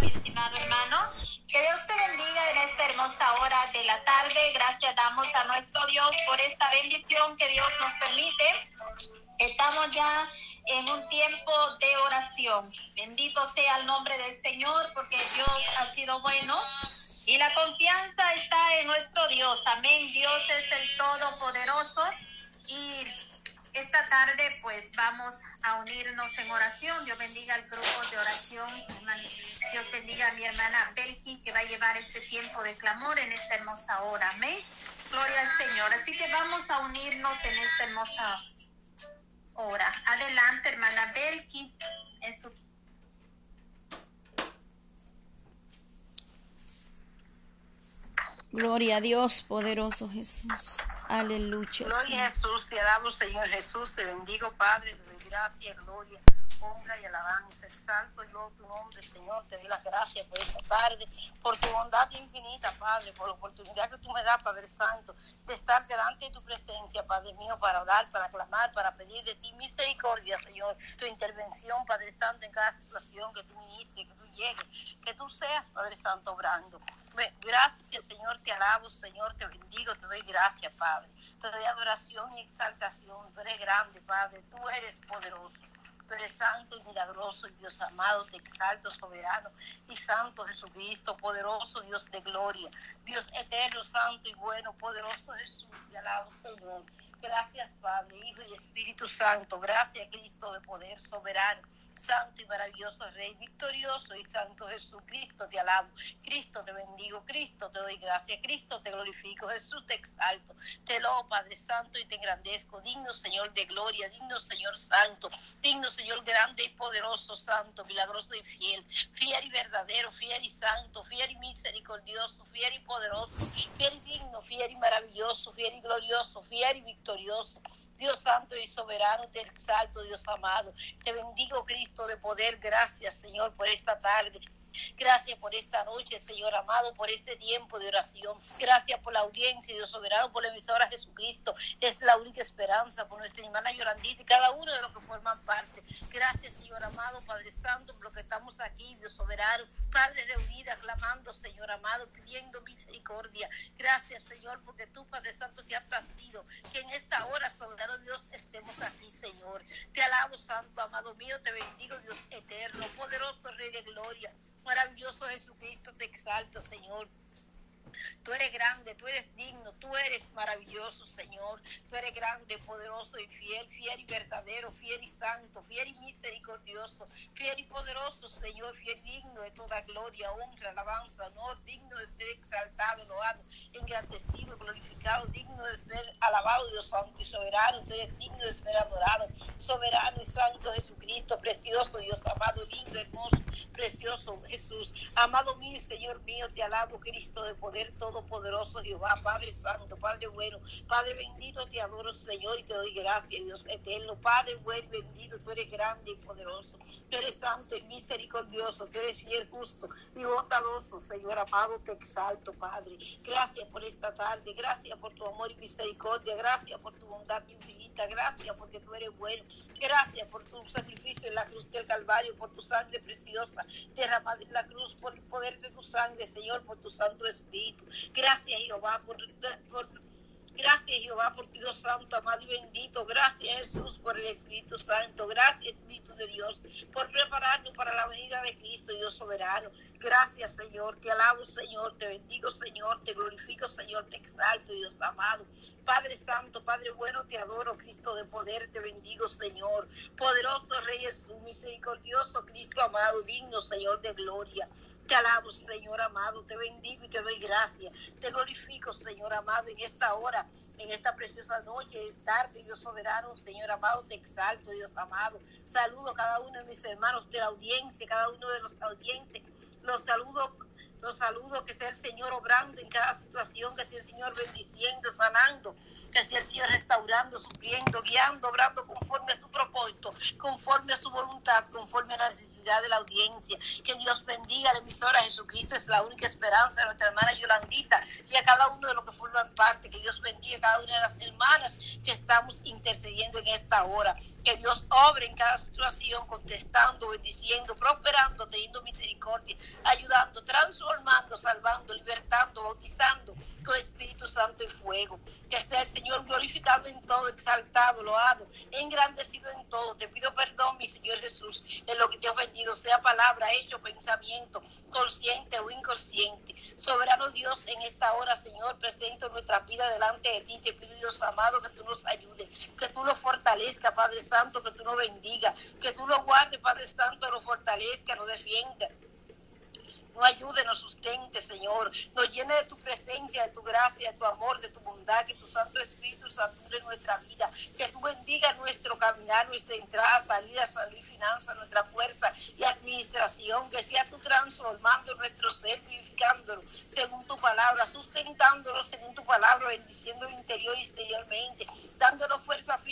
mi estimado hermano. Que Dios te bendiga en esta hermosa hora de la tarde. Gracias damos a nuestro Dios por esta bendición que Dios nos permite. Estamos ya en un tiempo de oración. Bendito sea el nombre del Señor porque Dios ha sido bueno. Y la confianza está en nuestro Dios. Amén. Dios es el Todopoderoso. Y esta tarde pues vamos a unirnos en oración. Dios bendiga al grupo de oración. Dios bendiga a mi hermana Belki que va a llevar este tiempo de clamor en esta hermosa hora. Amén. Gloria al Señor. Así que vamos a unirnos en esta hermosa hora. Adelante, hermana Belki, en su Gloria a Dios, poderoso Jesús. Aleluya. Gloria a Jesús, te alabo, Señor Jesús, te bendigo, Padre, te doy gracia, gloria, honra y alabanza. Exalto yo tu nombre, Señor, te doy las gracias por esta tarde, por tu bondad infinita, Padre, por la oportunidad que tú me das, Padre Santo, de estar delante de tu presencia, Padre mío, para orar, para clamar, para pedir de ti misericordia, Señor, tu intervención, Padre Santo, en cada situación que tú ministres, que tú llegues, que tú seas, Padre Santo, obrando. Gracias, Señor, te alabo, Señor, te bendigo, te doy gracias, Padre. Te doy adoración y exaltación. Tú eres grande, Padre, tú eres poderoso. Tú eres santo y milagroso, Dios amado, te exalto, soberano y santo Jesucristo, poderoso Dios de gloria, Dios eterno, santo y bueno, poderoso Jesús, te alabo, Señor. Gracias, Padre, Hijo y Espíritu Santo. Gracias, Cristo de poder soberano santo y maravilloso Rey, victorioso y santo Jesucristo, te alabo, Cristo te bendigo, Cristo te doy gracias, Cristo te glorifico, Jesús te exalto, te lo Padre Santo y te engrandezco, digno Señor de gloria, digno Señor Santo, digno Señor grande y poderoso, santo, milagroso y fiel, fiel y verdadero, fiel y santo, fiel y misericordioso, fiel y poderoso, fiel y digno, fiel y maravilloso, fiel y glorioso, fiel y victorioso. Dios santo y soberano, te exalto, Dios amado. Te bendigo, Cristo de poder. Gracias, Señor, por esta tarde. Gracias por esta noche, Señor amado, por este tiempo de oración. Gracias por la audiencia, Dios soberano, por la emisora Jesucristo. Es la única esperanza por nuestra hermana Yorandita y cada uno de los que forman parte. Gracias, amado, Padre Santo, por lo que estamos aquí, Dios soberano. Padre de unida, clamando, Señor amado, pidiendo misericordia. Gracias, Señor, porque tú, Padre Santo, te has placido que en esta hora, soberano Dios, estemos aquí, Señor. Te alabo, Santo, amado mío, te bendigo, Dios eterno, poderoso Rey de gloria. Maravilloso Jesucristo, te exalto, Señor. Tú eres grande, tú eres digno, tú eres maravilloso, Señor. Tú eres grande, poderoso y fiel, fiel y verdadero, fiel y santo, fiel y misericordioso, fiel y poderoso, Señor, fiel y digno de toda gloria, honra, alabanza, honor, digno de ser exaltado, loado, engrandecido, glorificado, digno de ser alabado, Dios santo y soberano. Tú eres digno de ser adorado, soberano y santo Jesucristo, precioso, Dios amado, lindo, hermoso, precioso Jesús. Amado mío, Señor mío, te alabo, Cristo de poder todopoderoso Jehová, Padre Santo, Padre bueno, Padre bendito, te adoro Señor y te doy gracias, Dios eterno, Padre bueno, bendito, tú eres grande y poderoso, tú eres santo y misericordioso, tú eres fiel, justo y bondadoso, Señor amado, te exalto, Padre. Gracias por esta tarde, gracias por tu amor y misericordia, gracias por tu bondad infinita, gracias porque tú eres bueno, gracias por tu sacrificio en la cruz del Calvario, por tu sangre preciosa derramada en la cruz, por el poder de tu sangre, Señor, por tu Santo Espíritu. Gracias Jehová por, Gracias Jehová por Dios Santo, amado y bendito. Gracias Jesús por el Espíritu Santo. Gracias Espíritu de Dios por prepararnos para la venida de Cristo, Dios soberano. Gracias Señor, te alabo Señor, te bendigo Señor, te glorifico Señor, te exalto Dios amado. Padre Santo, Padre bueno, te adoro, Cristo de poder, te bendigo, Señor. Poderoso Rey Jesús, misericordioso Cristo amado, digno, Señor de gloria. Te alabo, Señor amado, te bendigo y te doy gracias. Te glorifico, Señor amado, en esta hora, en esta preciosa noche, tarde, Dios soberano, Señor amado, te exalto, Dios amado. Saludo a cada uno de mis hermanos de la audiencia, cada uno de los audientes. Los saludo los saludo, que sea el Señor obrando en cada situación, que sea el Señor bendiciendo, sanando, que sea el Señor restaurando, supliendo, guiando, obrando conforme a su propósito, conforme a su voluntad, conforme a la necesidad de la audiencia. Que Dios bendiga a la emisora Jesucristo, es la única esperanza de nuestra hermana Yolandita y a cada uno de los que forman parte. Que Dios bendiga a cada una de las hermanas que estamos intercediendo en esta hora. Que Dios obre en cada situación, contestando, bendiciendo, prosperando, teniendo misericordia ayudando, transformando, salvando, libertando, bautizando con Espíritu Santo y fuego. Que sea el Señor glorificado en todo, exaltado, loado, engrandecido en todo. Te pido perdón, mi Señor Jesús, en lo que te he ofendido, sea palabra, hecho, pensamiento, consciente o inconsciente. Soberano Dios, en esta hora, Señor, presento nuestra vida delante de ti. Te pido, Dios amado, que tú nos ayudes, que tú lo fortalezcas, Padre Santo, que tú nos bendiga, que tú lo guardes, Padre Santo, lo fortalezca, lo defienda. Nos ayude, nos sustente, Señor. Nos llene de tu presencia, de tu gracia, de tu amor, de tu bondad, que tu Santo Espíritu sature nuestra vida, que tú bendiga nuestro caminar, nuestra entrada, salida, salud y finanza, nuestra fuerza y administración, que sea tú transformando nuestro ser, vivificándolo según tu palabra, sustentándolo según tu palabra, bendiciendo el interior y exteriormente, fuerza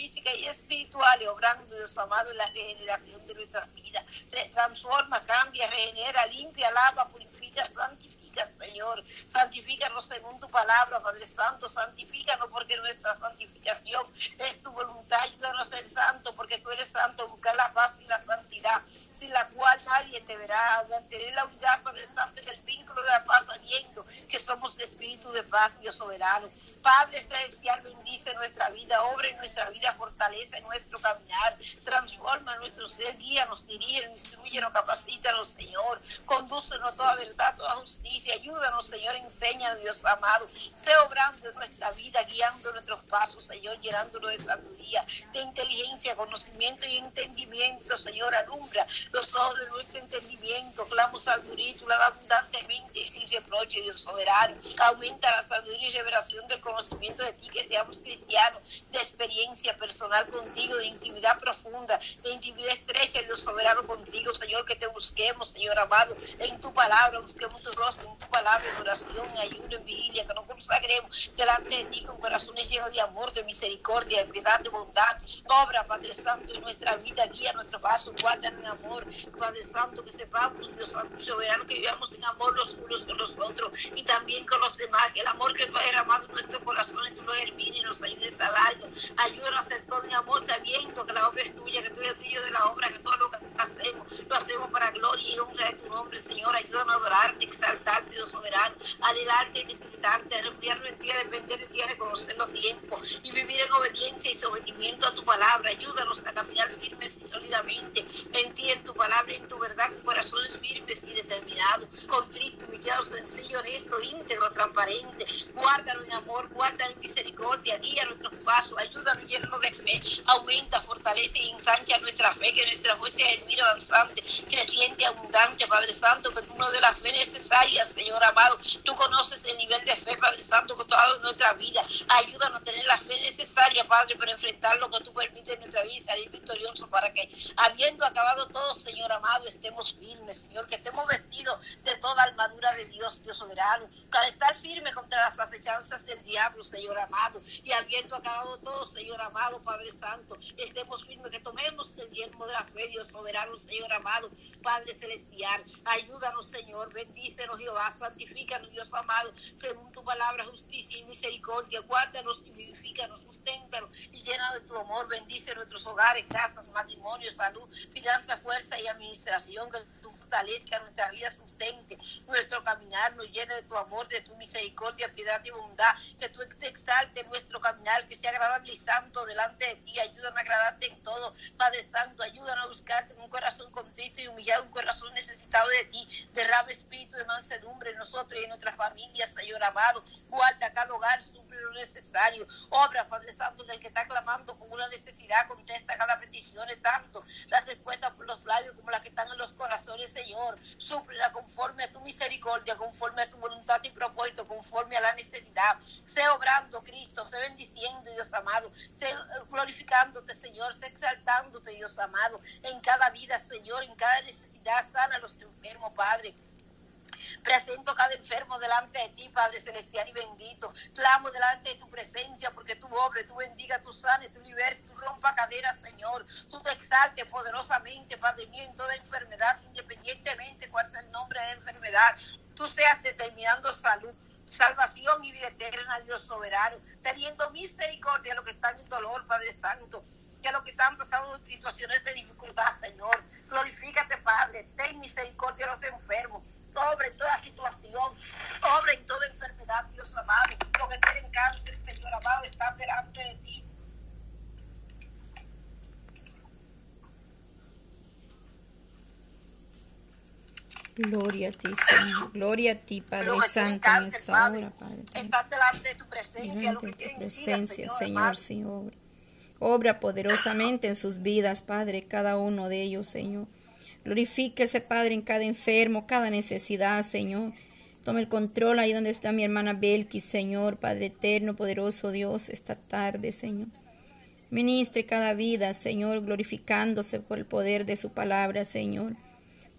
física y espiritual y obrando, Dios amado, en la regeneración de nuestra vida. Transforma, cambia, regenera, limpia, lava, purifica, santifica, Señor. Santifícanos según tu palabra, Padre Santo. Santifícanos porque nuestra santificación es tu voluntad. Ayúdanos a ser santo porque tú eres santo. Buscar la paz y la santidad sin la cual nadie te verá. Mantener la unidad, Santo, en el vínculo de la paz, sabiendo que somos de espíritu de paz, Dios soberano. Padre celestial, bendice nuestra vida, obra en nuestra vida, fortalece nuestro caminar, transforma nuestro ser, guíanos, dirígenos, instruyenos, capacítanos, Señor. Condúcenos a toda verdad, toda justicia. Ayúdanos, Señor, enséñanos, Dios amado. Sé obrando en nuestra vida, guiando nuestros pasos, Señor, llenándonos de sabiduría, de inteligencia, conocimiento y entendimiento, Señor. Alumbra los ojos de nuestro entendimiento. Clamo sabiduría, tú la das abundantemente y sin reproche, Dios soberano. Aumenta la sabiduría y revelación del conocimiento de ti, que seamos cristianos, de experiencia personal contigo, de intimidad profunda, de intimidad estrecha, Dios soberano contigo, Señor, que te busquemos, Señor amado, en tu palabra, busquemos tu rostro, en tu palabra, en oración, en ayuno, en vigilia, que nos consagremos delante de ti con corazones llenos de amor, de misericordia, de piedad, de bondad. Obra, Padre Santo, en nuestra vida, guía nuestro paso, guarda en amor, Padre Santo, que sepamos, Dios Santo, soberano, que vivamos en amor los unos con los otros y también con los demás, que el amor que tú has derramado en nuestro corazón, tú lo hermine y nos ayudes a darlo. Ayúdanos a hacer todo en amor, sabiendo que la obra es tuya, que tú eres tuyo de la obra, que todo lo que hacemos, lo hacemos para gloria y honra de tu nombre, Señor. Ayúdanos a adorarte, exaltarte, Dios soberano, anhelarte, necesitarte, a refugiarnos en ti, a depender de ti, a reconocer los tiempos y vivir en obediencia y sometimiento a tu palabra. Ayúdanos a caminar firmes y sólidamente en ti, en tu palabra, en tu verdad, con corazones firmes y determinados, contrito, humillado, sencillo, honesto, íntegro, transparente. Guárdanos en amor, guárdanos en misericordia, guía nuestros pasos, ayúdanos llenos de fe, aumenta, fortalece y ensancha nuestra fe, que nuestra fe el miro avanzante, creciente, abundante, Padre Santo, que tú nos de la fe necesaria, Señor amado. Tú conoces el nivel de fe, Padre Santo, que tú has dado en nuestra vida. Ayúdanos a tener la fe necesaria, Padre, para enfrentar lo que tú permites en nuestra vida y salir victorioso para que, habiendo acabado todo, Señor amado, estemos firmes, Señor, que estemos vestidos de toda armadura de Dios, Dios soberano, para estar firmes contra las acechanzas del diablo, Señor amado, y habiendo acabado todo, Señor amado, Padre Santo, estemos firmes, que tomemos el yermo de la fe, Dios soberano, Señor amado, Padre celestial, ayúdanos, Señor, bendícenos, Jehová, santifícanos, Dios amado, según tu palabra, justicia y misericordia, guárdanos y vivifícanos, susténtanos y llena de tu amor, bendice nuestros hogares, casas, matrimonio, salud, finanza, fuerza y administración, que tú fortalezca nuestra vida, nuestro caminar, nos llene de tu amor, de tu misericordia, piedad y bondad, que tú te exalte nuestro caminar, que sea agradable y santo delante de ti, ayúdanos a agradarte en todo, Padre Santo, ayúdanos a buscarte con un corazón contrito y humillado, un corazón necesitado de ti, derrama espíritu de mansedumbre en nosotros y en nuestras familias, Señor amado, guarda cada hogar, suple lo necesario, obra, Padre Santo, del que está clamando con una necesidad, contesta cada petición, tanto las respuestas por los labios como las que están en los corazones, Señor, súplela conforme a tu misericordia, conforme a tu voluntad y propósito, conforme a la necesidad, sé obrando, Cristo, sé bendiciendo, Dios amado, sé glorificándote, Señor, sé exaltándote, Dios amado, en cada vida, Señor, en cada necesidad, sana a los enfermos, Padre. Presento cada enfermo delante de ti, Padre Celestial y bendito. Clamo delante de tu presencia porque tu obra, tú bendiga, tú sane, tú liberes, tú rompa caderas, Señor. Tú te exaltes poderosamente, Padre mío, en toda enfermedad, independientemente cuál sea el nombre de la enfermedad. Tú seas determinando salud salvación y vida eterna, Dios soberano, teniendo misericordia a los que están en dolor, Padre Santo, que a los que están pasando situaciones de dificultad, Señor. Glorifícate, Padre. Ten misericordia de los enfermos. Sobre toda situación, sobre en toda enfermedad, Dios amado. Los que tienen cáncer, Señor amado, están delante de ti. Gloria a ti, Señor. Gloria a ti, Padre Santo, en esta Padre, hora, Padre. están delante de tu presencia. Delante que de tu presencia, sida, Señor, sí, obra. Poderosamente en sus vidas, Padre, cada uno de ellos, Señor. Glorifíquese, Padre, en cada enfermo, cada necesidad, Señor. Tome el control ahí donde está mi hermana Belkis, Señor, Padre eterno, poderoso Dios, esta tarde, Señor. Ministre cada vida, Señor, glorificándose por el poder de su palabra, Señor.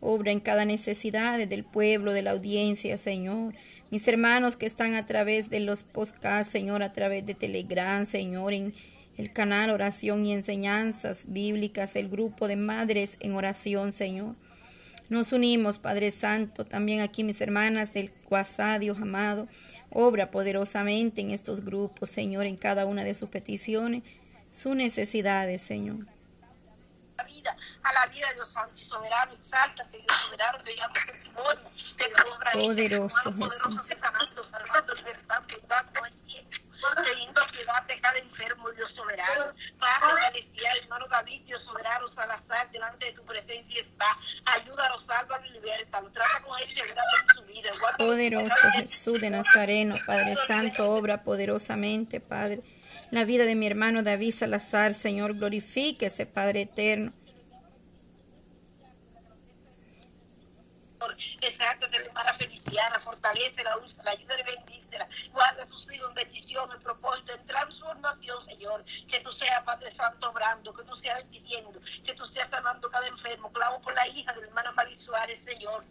Obra en cada necesidad del pueblo, de la audiencia, Señor. Mis hermanos que están a través de los podcasts, Señor, a través de Telegram, Señor, en el canal Oración y Enseñanzas Bíblicas, el grupo de madres en oración, Señor. Nos unimos, Padre Santo, también aquí mis hermanas del WhatsApp, Dios amado. Obra poderosamente en estos grupos, Señor, en cada una de sus peticiones, sus necesidades, Señor. la vida, a la vida Dios Santo y soberano, exáltate, Dios soberano, te llamo testimonio de tu obra Poderoso Jesús. salvando, libertando, dando el cielo, teniendo piedad de cada enfermo, Dios soberano. Padre celestial, hermano David, Dios soberano, Salazar, delante de tu presencia está. Ayúdalo, sálvalo y libértalo. Trata con él y en su vida. Guárdalo Poderoso Jesús de Nazareno, Padre Santo, obra poderosamente, Padre. La vida de mi hermano David Salazar, Señor, glorifíquese, Padre eterno. Exacto, de Feliciana, fortalece la la ayuda de bendícela, guarda sus hijos en bendición, en propósito, Señor. Que tú seas, Padre Santo, obrando, que tú seas bendiciendo, que tú seas sanando cada enfermo. Clamo por la hija de la hermana Mari Suárez, Señor.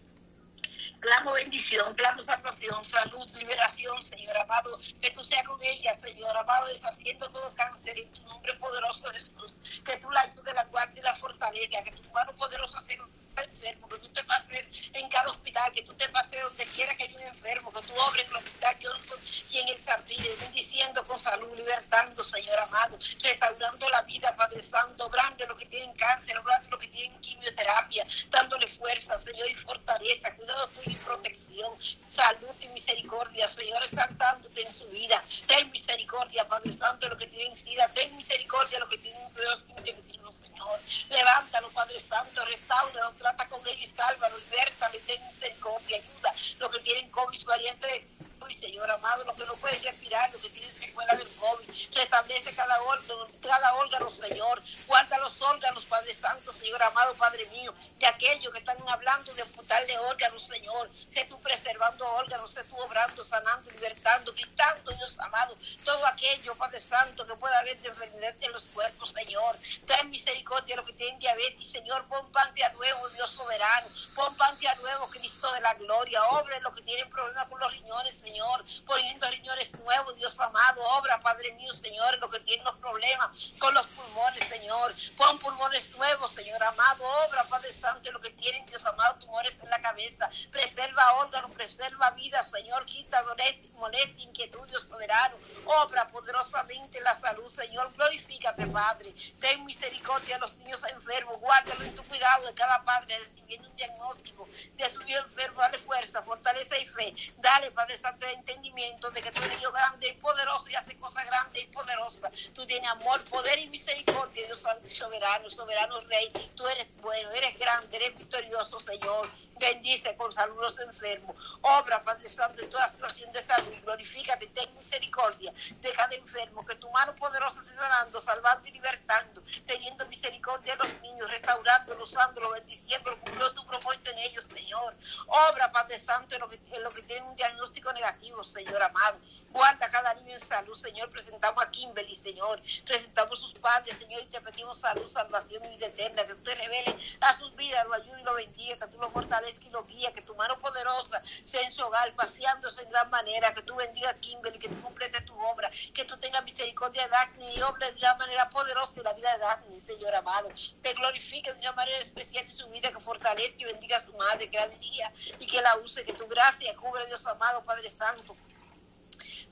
Clamo bendición, clamo salvación, salud, liberación, Señor amado. Que tú seas con ella, Señor amado, deshaciendo todo cáncer en tu nombre poderoso, Jesús. Que tú la ayudes, la guardes y la fortaleza. Que tu mano poderosa sea enfermo. Que tú te pases en cada hospital. Que tú te pases donde quiera que haya un enfermo. Que tú obres en el hospital Johnson y en el Sardine. Bendiciendo con salud, libertando, Señor amado. Restaurando la vida, Padre Santo. Obrando los que tienen cáncer, obrando los que tienen quimioterapia. Dándole fuerza, Señor, y fortaleza. Cuidado tuyo y protección. Salud y misericordia, Señor, exaltándote en su vida. Ten misericordia, Padre Santo, de los que tienen sida. Ten misericordia de los que tienen cuidados intensivos, Señor. Levántalo, Padre Santo, restauralo, trata con ellos y sálvalo, libértalo y ten misericordia, ayuda. Los que tienen COVID, variante Uy, Señor amado, los que no pueden respirar, los que tienen secuela del COVID, restablece cada órgano, cada órgano, Señor, guarda los órganos, Padre Santo, Señor amado, Padre mío, de aquellos que están hablando de órganos, Señor, sé tú preservando órganos, sé tú obrando, sanando, libertando, quitando, Dios amado, todo aquello, Padre Santo, que pueda haber de enfermedad en los cuerpos, Señor, ten misericordia de los que tienen diabetes, Señor, pon pan a nuevo, Dios soberano, pon pan a nuevo, Cristo de la gloria, obre los que tienen problemas con los riñones, Señor, poniendo riñones nuevos, Dios amado, obra, Padre mío, Señor, los que tienen los problemas con los pulmones, Señor, pon pulmones nuevos, Señor amado, obra, Padre Santo, los que tienen, Dios amado, tumores en la cabeza, preserva órganos, preserva vida, Señor, quita molestia, inquietud, Dios soberano, obra poderosamente la salud, Señor, glorifícate, Padre, ten misericordia de los niños enfermos, guárdalo en tu cuidado de cada padre, recibiendo un diagnóstico de su enfermo, fortaleza y fe, dale, Padre Santo, el entendimiento de que tú eres Dios grande y poderoso y hace cosas grandes y poderosas, tú tienes amor, poder y misericordia, Dios soberano, soberano Rey, tú eres bueno, eres grande, eres victorioso, Señor, bendice con salud los enfermos, obra, Padre Santo, en toda situación de salud, glorifícate, ten misericordia. De cada enfermo, que tu mano poderosa esté sanando, salvando y libertando, teniendo misericordia de los niños, restaurándolos, usándolos, bendiciéndolos, cumpliendo tu propósito en ellos, Padre Santo, en lo que, en lo que tienen un diagnóstico negativo, Señor amado, guarda cada niño en salud, Señor, presentamos a Kimberly, Señor, presentamos a sus padres, Señor, y te pedimos salud, salvación y vida eterna, que tú te reveles a sus vidas, lo ayude y lo bendiga, que tú lo fortalezcas y lo guíes, que tu mano poderosa sea en su hogar, paseándose en gran manera, que tú bendiga a Kimberly, que tú completes tu obra, que tú tengas misericordia de Daphne y obre de una manera poderosa en la vida de Daphne, Señor amado. Te glorifique de una manera especial en su vida, que fortalezca y bendiga a su madre, que la dirija y que la use, que tu gracia cubre, Dios amado, Padre Santo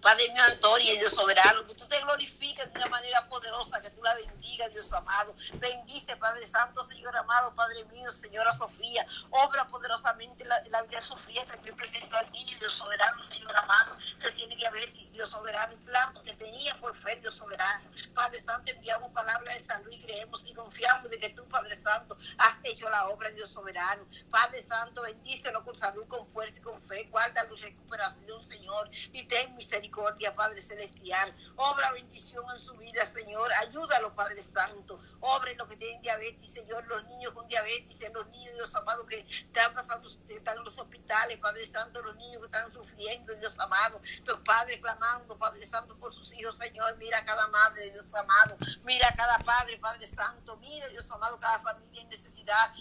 Padre mío, Antonio, Dios soberano, que tú te glorifiques de una manera poderosa, que tú la bendigas, Dios amado. Bendice, Padre Santo, Señor amado, Padre mío, Señora Sofía. Obra poderosamente la, la vida de Sofía, que yo presento al niño, Dios soberano, Señor amado, que tiene diabetes, Dios soberano, plan que tenía por fe, Dios soberano. Padre Santo, enviamos palabras de salud y creemos y confiamos de que tú, Padre Santo, has hecho la obra, Dios soberano. Padre Santo, bendícelo con salud, con fuerza y con fe. Guarda tu recuperación, Señor, y ten misericordia, Padre Celestial. Obra bendición en su vida, Señor. Ayúdalo, Padre Santo. Obra en los que tienen diabetes, Señor, los niños con diabetes, los niños, Dios amado, que están pasando, están en los hospitales, Padre Santo, los niños que están sufriendo, Dios amado. Los padres clamando, Padre Santo, por sus hijos, Señor. Mira a cada madre, Dios amado. Mira a cada padre, Padre Santo. Mira, Dios amado, cada familia en necesidad